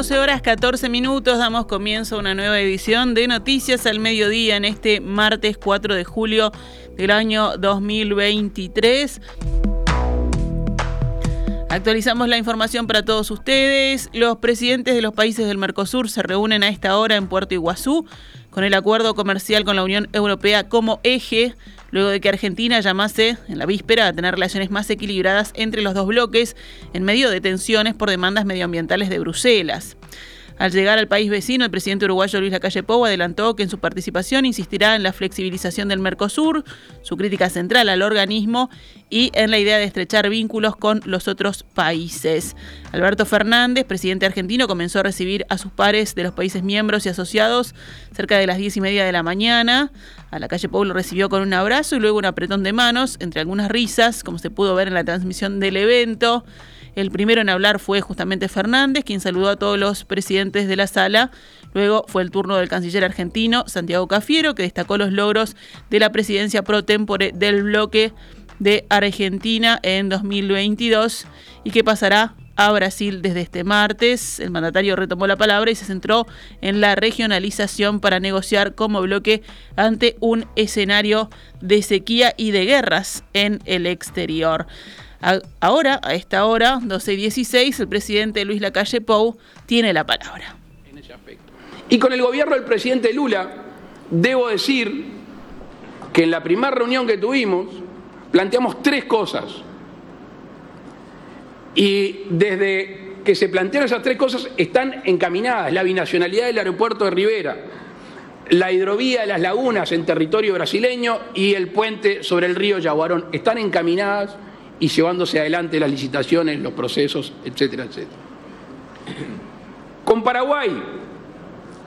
12 horas 14 minutos damos comienzo a una nueva edición de Noticias al Mediodía en este martes 4 de julio del año 2023. Actualizamos la información para todos ustedes. Los presidentes de los países del Mercosur se reúnen a esta hora en Puerto Iguazú con el acuerdo comercial con la Unión Europea como eje, luego de que Argentina llamase en la víspera a tener relaciones más equilibradas entre los dos bloques en medio de tensiones por demandas medioambientales de Bruselas. Al llegar al país vecino, el presidente uruguayo Luis Lacalle Pou adelantó que en su participación insistirá en la flexibilización del Mercosur, su crítica central al organismo y en la idea de estrechar vínculos con los otros países. Alberto Fernández, presidente argentino, comenzó a recibir a sus pares de los países miembros y asociados cerca de las diez y media de la mañana. A la calle Pou lo recibió con un abrazo y luego un apretón de manos, entre algunas risas, como se pudo ver en la transmisión del evento. El primero en hablar fue justamente Fernández, quien saludó a todos los presidentes de la sala. Luego fue el turno del canciller argentino, Santiago Cafiero, que destacó los logros de la presidencia pro tempore del bloque de Argentina en 2022 y que pasará a Brasil desde este martes. El mandatario retomó la palabra y se centró en la regionalización para negociar como bloque ante un escenario de sequía y de guerras en el exterior. Ahora, a esta hora, 12 y 16, el presidente Luis Lacalle Pou tiene la palabra. Y con el gobierno del presidente Lula, debo decir que en la primera reunión que tuvimos planteamos tres cosas. Y desde que se plantearon esas tres cosas están encaminadas. La binacionalidad del aeropuerto de Rivera, la hidrovía de las lagunas en territorio brasileño y el puente sobre el río Yaguarón. Están encaminadas y llevándose adelante las licitaciones, los procesos, etcétera, etcétera. Con Paraguay,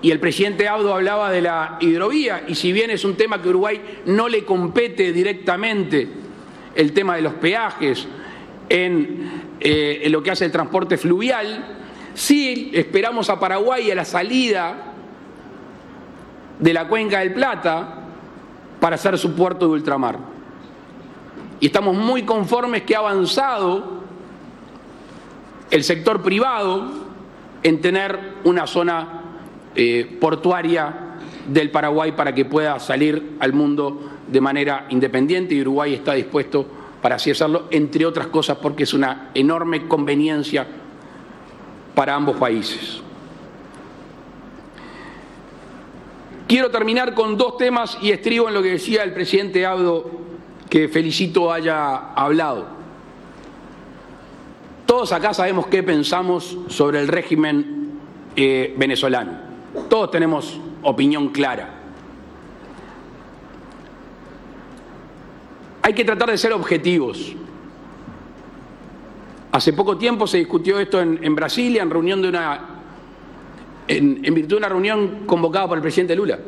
y el presidente Abdo hablaba de la hidrovía, y si bien es un tema que Uruguay no le compete directamente, el tema de los peajes en, eh, en lo que hace el transporte fluvial, sí esperamos a Paraguay a la salida de la cuenca del Plata para hacer su puerto de ultramar y estamos muy conformes que ha avanzado el sector privado en tener una zona eh, portuaria del Paraguay para que pueda salir al mundo de manera independiente y Uruguay está dispuesto para así hacerlo, entre otras cosas porque es una enorme conveniencia para ambos países. Quiero terminar con dos temas y estribo en lo que decía el presidente Abdo que Felicito haya hablado. Todos acá sabemos qué pensamos sobre el régimen eh, venezolano. Todos tenemos opinión clara. Hay que tratar de ser objetivos. Hace poco tiempo se discutió esto en, Brasilia, en reunión de una. En, en virtud de una reunión convocada por el presidente Lula.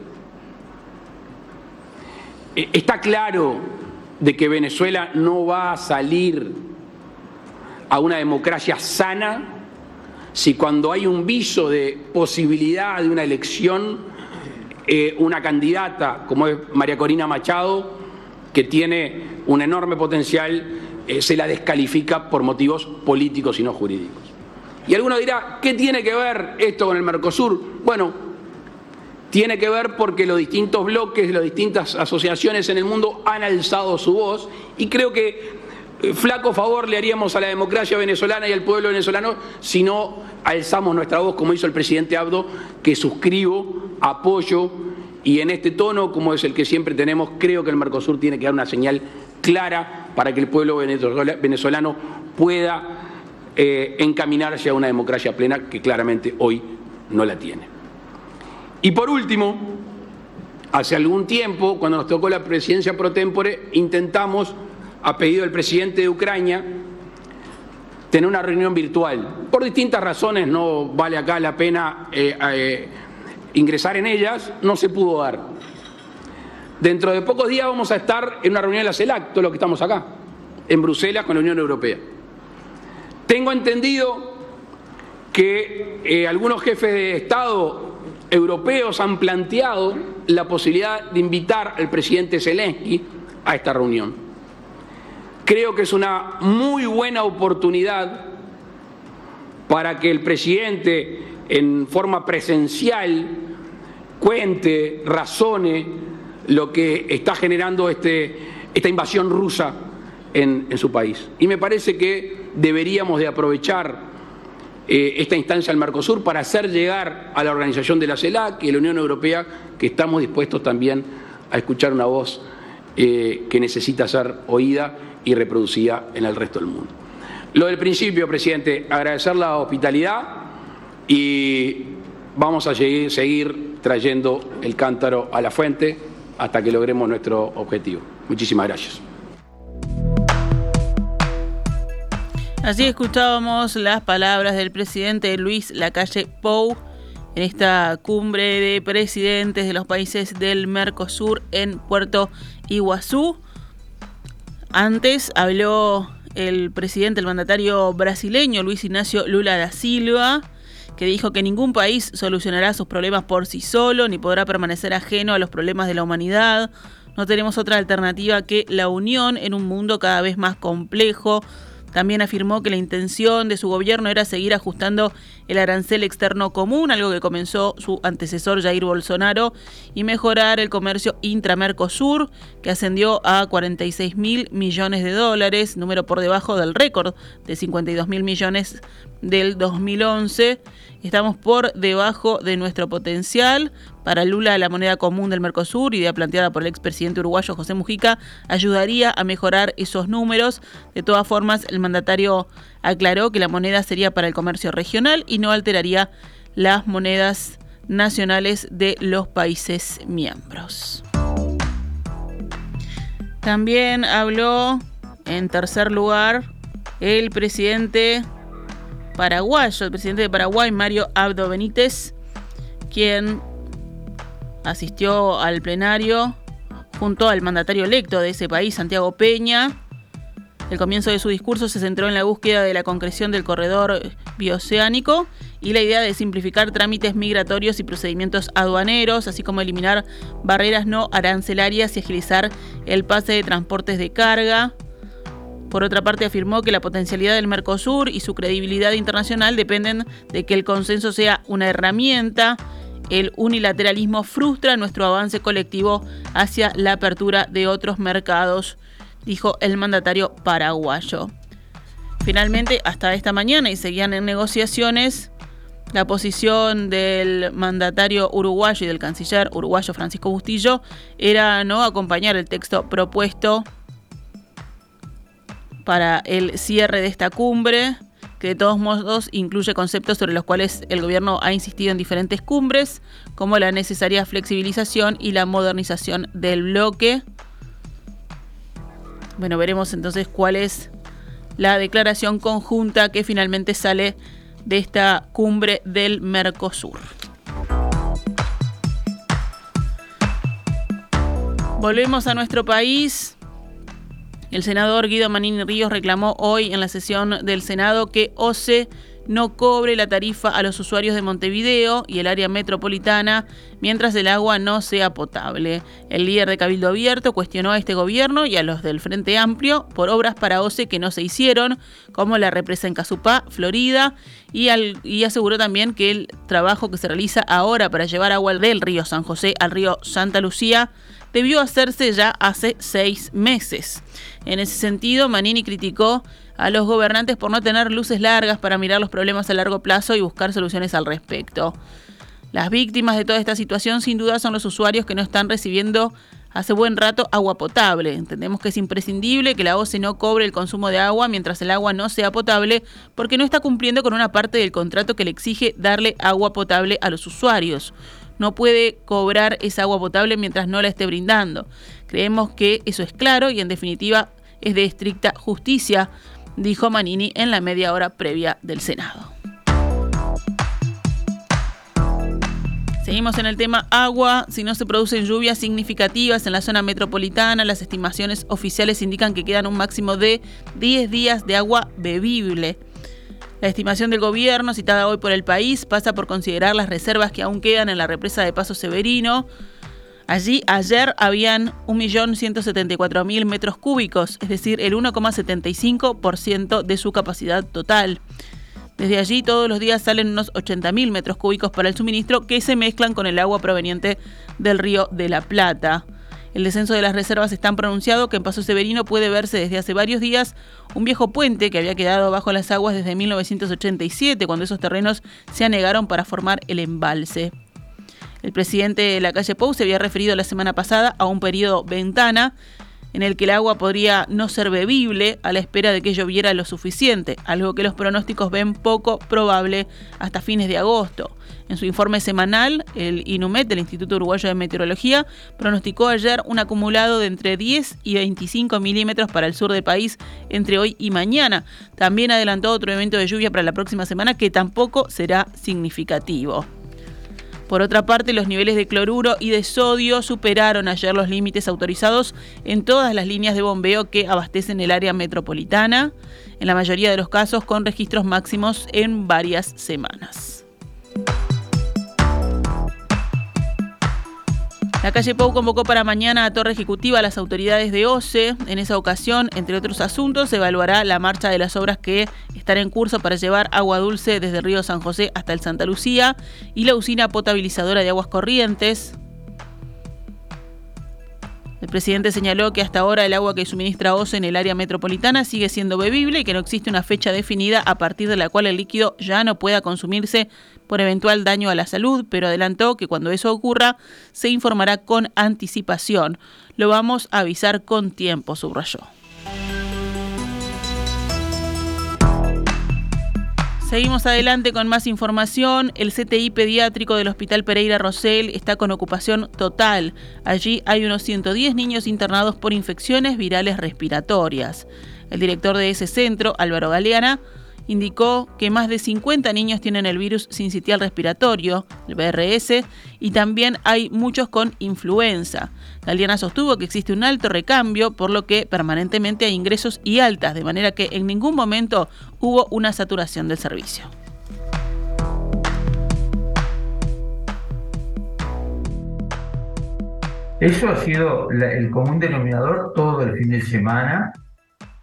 Eh, está claro de que Venezuela no va a salir a una democracia sana si cuando hay un viso de posibilidad de una elección, eh, una candidata como es María Corina Machado, que tiene un enorme potencial, eh, se la descalifica por motivos políticos y no jurídicos. Y alguno dirá, ¿qué tiene que ver esto con el Mercosur? Bueno, tiene que ver porque los distintos bloques, las distintas asociaciones en el mundo han alzado su voz y creo que eh, flaco favor le haríamos a la democracia venezolana y al pueblo venezolano si no alzamos nuestra voz como hizo el presidente Abdo, que suscribo, apoyo y en este tono, como es el que siempre tenemos, creo que el Mercosur tiene que dar una señal clara para que el pueblo venezolano pueda eh, encaminarse a una democracia plena que claramente hoy no la tiene. Y por último, hace algún tiempo, cuando nos tocó la presidencia pro tempore, intentamos, a pedido del presidente de Ucrania, tener una reunión virtual. Por distintas razones, no vale acá la pena eh, eh, ingresar en ellas, no se pudo dar. Dentro de pocos días vamos a estar en una reunión de la CELAC, todo lo que estamos acá, en Bruselas con la Unión Europea. Tengo entendido que eh, algunos jefes de Estado europeos han planteado la posibilidad de invitar al presidente Zelensky a esta reunión. Creo que es una muy buena oportunidad para que el presidente en forma presencial cuente, razone lo que está generando este, esta invasión rusa en, su país. Y me parece que deberíamos de aprovechar eh, esta instancia del Mercosur para hacer llegar a la organización de la CELAC y la Unión Europea que estamos dispuestos también a escuchar una voz eh, que necesita ser oída y reproducida en el resto del mundo. Lo del principio, presidente, agradecer la hospitalidad y vamos a seguir trayendo el cántaro a la fuente hasta que logremos nuestro objetivo. Muchísimas gracias. Así escuchábamos las palabras del presidente Luis Lacalle Pou en esta cumbre de presidentes de los países del Mercosur en Puerto Iguazú. Antes habló el presidente, el mandatario brasileño Luis Ignacio Lula da Silva, que dijo que ningún país solucionará sus problemas por sí solo, ni podrá permanecer ajeno a los problemas de la humanidad. No tenemos otra alternativa que la unión en un mundo cada vez más complejo, también afirmó que la intención de su gobierno era seguir ajustando el arancel externo común, algo que comenzó su antecesor Jair Bolsonaro, y mejorar el comercio intramercosur, que ascendió a 46 mil millones de dólares, número por debajo del récord de 52 mil millones del 2011. Estamos por debajo de nuestro potencial. Para Lula, la moneda común del Mercosur, idea planteada por el expresidente uruguayo José Mujica, ayudaría a mejorar esos números. De todas formas, el mandatario aclaró que la moneda sería para el comercio regional y no alteraría las monedas nacionales de los países miembros. También habló, en tercer lugar, el presidente paraguayo, el presidente de Paraguay, Mario Abdo Benítez, quien asistió al plenario junto al mandatario electo de ese país, Santiago Peña. El comienzo de su discurso se centró en la búsqueda de la concreción del corredor bioceánico y la idea de simplificar trámites migratorios y procedimientos aduaneros, así como eliminar barreras no arancelarias y agilizar el pase de transportes de carga. Por otra parte, afirmó que la potencialidad del Mercosur y su credibilidad internacional dependen de que el consenso sea una herramienta. El unilateralismo frustra nuestro avance colectivo hacia la apertura de otros mercados, dijo el mandatario paraguayo. Finalmente, hasta esta mañana y seguían en negociaciones, la posición del mandatario uruguayo y del canciller uruguayo Francisco Bustillo era no acompañar el texto propuesto para el cierre de esta cumbre, que de todos modos incluye conceptos sobre los cuales el gobierno ha insistido en diferentes cumbres, como la necesaria flexibilización y la modernización del bloque. Bueno, veremos entonces cuál es la declaración conjunta que finalmente sale de esta cumbre del Mercosur. Volvemos a nuestro país. El senador Guido Manini Ríos reclamó hoy en la sesión del Senado que OCE no cobre la tarifa a los usuarios de Montevideo y el área metropolitana mientras el agua no sea potable. El líder de Cabildo Abierto cuestionó a este gobierno y a los del Frente Amplio por obras para OCE que no se hicieron, como la represa en Casupá, Florida, y, y aseguró también que el trabajo que se realiza ahora para llevar agua del río San José al río Santa Lucía debió hacerse ya hace seis meses. En ese sentido, Manini criticó a los gobernantes por no tener luces largas para mirar los problemas a largo plazo y buscar soluciones al respecto. Las víctimas de toda esta situación sin duda son los usuarios que no están recibiendo hace buen rato agua potable. Entendemos que es imprescindible que la OCE no cobre el consumo de agua mientras el agua no sea potable porque no está cumpliendo con una parte del contrato que le exige darle agua potable a los usuarios no puede cobrar esa agua potable mientras no la esté brindando. Creemos que eso es claro y en definitiva es de estricta justicia, dijo Manini en la media hora previa del Senado. Seguimos en el tema agua. Si no se producen lluvias significativas en la zona metropolitana, las estimaciones oficiales indican que quedan un máximo de 10 días de agua bebible. La estimación del gobierno, citada hoy por el país, pasa por considerar las reservas que aún quedan en la represa de Paso Severino. Allí ayer habían 1.174.000 metros cúbicos, es decir, el 1,75% de su capacidad total. Desde allí todos los días salen unos 80.000 metros cúbicos para el suministro que se mezclan con el agua proveniente del río de la Plata. El descenso de las reservas es tan pronunciado que en Paso Severino puede verse desde hace varios días un viejo puente que había quedado bajo las aguas desde 1987, cuando esos terrenos se anegaron para formar el embalse. El presidente de la calle Pou se había referido la semana pasada a un periodo ventana en el que el agua podría no ser bebible a la espera de que lloviera lo suficiente, algo que los pronósticos ven poco probable hasta fines de agosto. En su informe semanal, el INUMET, el Instituto Uruguayo de Meteorología, pronosticó ayer un acumulado de entre 10 y 25 milímetros para el sur del país entre hoy y mañana. También adelantó otro evento de lluvia para la próxima semana que tampoco será significativo. Por otra parte, los niveles de cloruro y de sodio superaron ayer los límites autorizados en todas las líneas de bombeo que abastecen el área metropolitana, en la mayoría de los casos con registros máximos en varias semanas. La calle Pou convocó para mañana a Torre Ejecutiva a las autoridades de OCE. En esa ocasión, entre otros asuntos, se evaluará la marcha de las obras que están en curso para llevar agua dulce desde el río San José hasta el Santa Lucía y la usina potabilizadora de aguas corrientes. El presidente señaló que hasta ahora el agua que suministra OCE en el área metropolitana sigue siendo bebible y que no existe una fecha definida a partir de la cual el líquido ya no pueda consumirse por eventual daño a la salud, pero adelantó que cuando eso ocurra se informará con anticipación. Lo vamos a avisar con tiempo, subrayó. Seguimos adelante con más información. El CTI pediátrico del Hospital Pereira Rosell está con ocupación total. Allí hay unos 110 niños internados por infecciones virales respiratorias. El director de ese centro, Álvaro Galeana, indicó que más de 50 niños tienen el virus sincitial respiratorio, el BRS, y también hay muchos con influenza. Galeana sostuvo que existe un alto recambio, por lo que permanentemente hay ingresos y altas, de manera que en ningún momento hubo una saturación del servicio. Eso ha sido el común denominador todo el fin de semana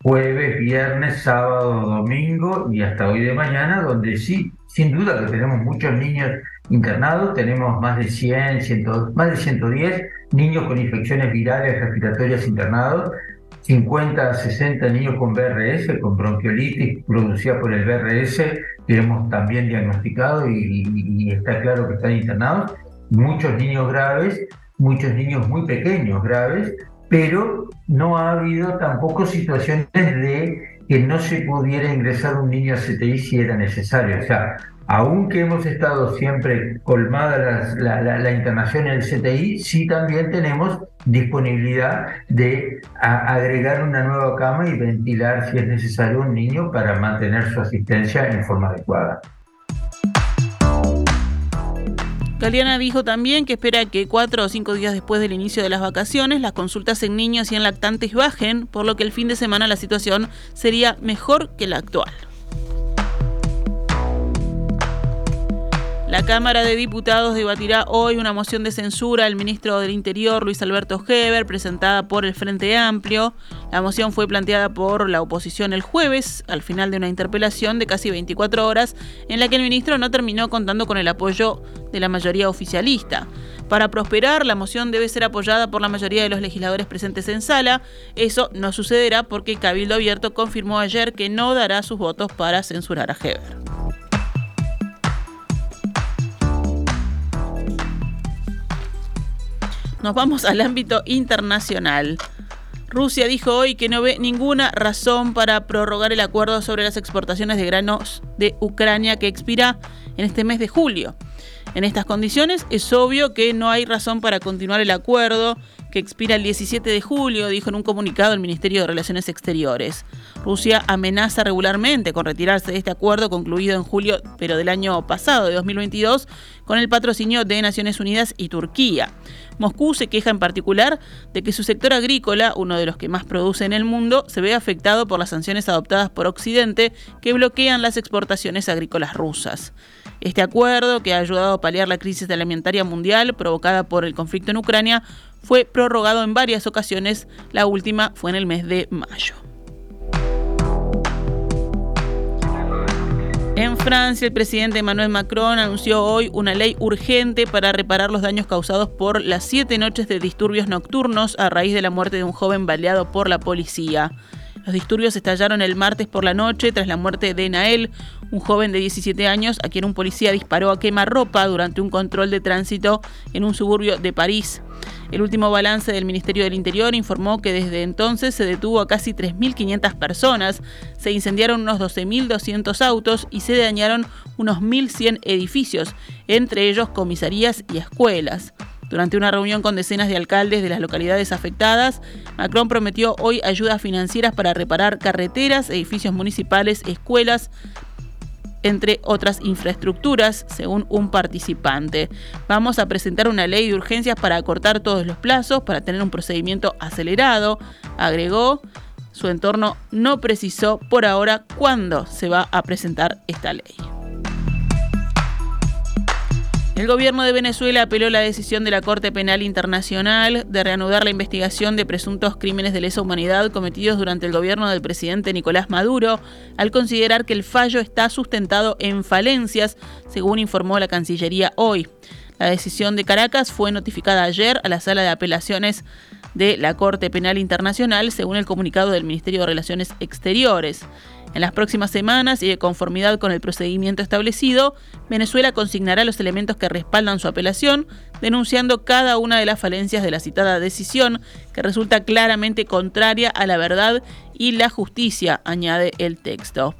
jueves, viernes, sábado, domingo y hasta hoy de mañana, donde sí, sin duda que tenemos muchos niños internados, tenemos más de 100, más de 110 niños con infecciones virales respiratorias internados, 50 a 60 niños con BRS, con bronquiolitis producida por el BRS, que hemos también diagnosticado y, y está claro que están internados, muchos niños graves, muchos niños muy pequeños graves, pero no ha habido tampoco situaciones de que no se pudiera ingresar un niño a CTI si era necesario. O sea, aunque hemos estado siempre colmada la, internación en el CTI, sí también tenemos disponibilidad de agregar una nueva cama y ventilar si es necesario un niño para mantener su asistencia en forma adecuada. Galeana dijo también que espera que cuatro o cinco días después del inicio de las vacaciones las consultas en niños y en lactantes bajen, por lo que el fin de semana la situación sería mejor que la actual. La Cámara de Diputados debatirá hoy una moción de censura al ministro del Interior, Luis Alberto Heber, presentada por el Frente Amplio. La moción fue planteada por la oposición el jueves, al final de una interpelación de casi 24 horas, en la que el ministro no terminó contando con el apoyo de la mayoría oficialista. Para prosperar, la moción debe ser apoyada por la mayoría de los legisladores presentes en sala. Eso no sucederá porque Cabildo Abierto confirmó ayer que no dará sus votos para censurar a Heber. Nos vamos al ámbito internacional. Rusia dijo hoy que no ve ninguna razón para prorrogar el acuerdo sobre las exportaciones de granos de Ucrania que expira en este mes de julio. En estas condiciones es obvio que no hay razón para continuar el acuerdo que expira el 17 de julio, dijo en un comunicado el Ministerio de Relaciones Exteriores. Rusia amenaza regularmente con retirarse de este acuerdo concluido en julio, pero del año pasado, de 2022, con el patrocinio de Naciones Unidas y Turquía. Moscú se queja en particular de que su sector agrícola, uno de los que más produce en el mundo, se ve afectado por las sanciones adoptadas por Occidente que bloquean las exportaciones agrícolas rusas. Este acuerdo, que ha ayudado a paliar la crisis alimentaria mundial provocada por el conflicto en Ucrania, fue prorrogado en varias ocasiones, la última fue en el mes de mayo. En Francia, el presidente Emmanuel Macron anunció hoy una ley urgente para reparar los daños causados por las siete noches de disturbios nocturnos a raíz de la muerte de un joven baleado por la policía. Los disturbios estallaron el martes por la noche tras la muerte de Nael, un joven de 17 años a quien un policía disparó a quemarropa durante un control de tránsito en un suburbio de París. El último balance del Ministerio del Interior informó que desde entonces se detuvo a casi 3.500 personas, se incendiaron unos 12.200 autos y se dañaron unos 1.100 edificios, entre ellos comisarías y escuelas. Durante una reunión con decenas de alcaldes de las localidades afectadas, Macron prometió hoy ayudas financieras para reparar carreteras, edificios municipales, escuelas, entre otras infraestructuras, según un participante. Vamos a presentar una ley de urgencias para acortar todos los plazos, para tener un procedimiento acelerado, agregó. Su entorno no precisó por ahora cuándo se va a presentar esta ley. El gobierno de Venezuela apeló la decisión de la Corte Penal Internacional de reanudar la investigación de presuntos crímenes de lesa humanidad cometidos durante el gobierno del presidente Nicolás Maduro, al considerar que el fallo está sustentado en falencias, según informó la Cancillería hoy. La decisión de Caracas fue notificada ayer a la sala de apelaciones de la Corte Penal Internacional, según el comunicado del Ministerio de Relaciones Exteriores. En las próximas semanas y de conformidad con el procedimiento establecido, Venezuela consignará los elementos que respaldan su apelación, denunciando cada una de las falencias de la citada decisión, que resulta claramente contraria a la verdad y la justicia, añade el texto.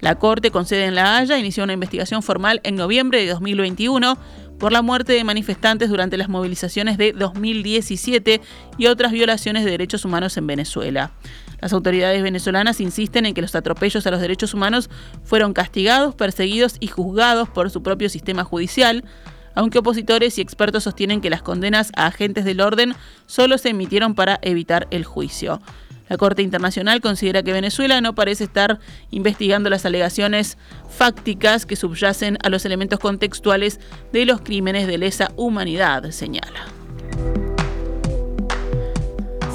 La Corte con sede en La Haya inició una investigación formal en noviembre de 2021 por la muerte de manifestantes durante las movilizaciones de 2017 y otras violaciones de derechos humanos en Venezuela. Las autoridades venezolanas insisten en que los atropellos a los derechos humanos fueron castigados, perseguidos y juzgados por su propio sistema judicial, aunque opositores y expertos sostienen que las condenas a agentes del orden solo se emitieron para evitar el juicio. La Corte Internacional considera que Venezuela no parece estar investigando las alegaciones fácticas que subyacen a los elementos contextuales de los crímenes de lesa humanidad, señala.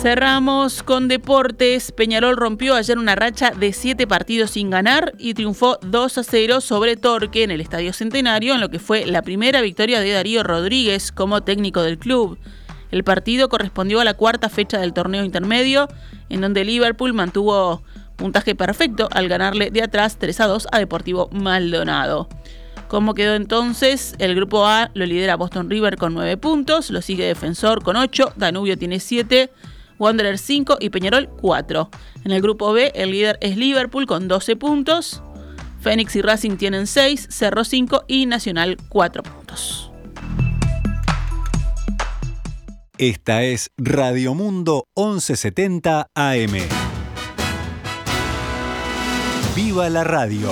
Cerramos con deportes. Peñarol rompió ayer una racha de siete partidos sin ganar y triunfó 2 a 0 sobre Torque en el Estadio Centenario, en lo que fue la primera victoria de Darío Rodríguez como técnico del club. El partido correspondió a la cuarta fecha del torneo intermedio, en donde Liverpool mantuvo puntaje perfecto al ganarle de atrás 3 a 2 a Deportivo Maldonado. ¿Cómo quedó entonces? El grupo A lo lidera Boston River con 9 puntos, lo sigue Defensor con 8, Danubio tiene 7, Wanderer 5 y Peñarol 4. En el grupo B, el líder es Liverpool con 12 puntos. Fénix y Racing tienen 6, Cerro 5 y Nacional 4 puntos. Esta es Radio Mundo 1170 AM. ¡Viva la radio!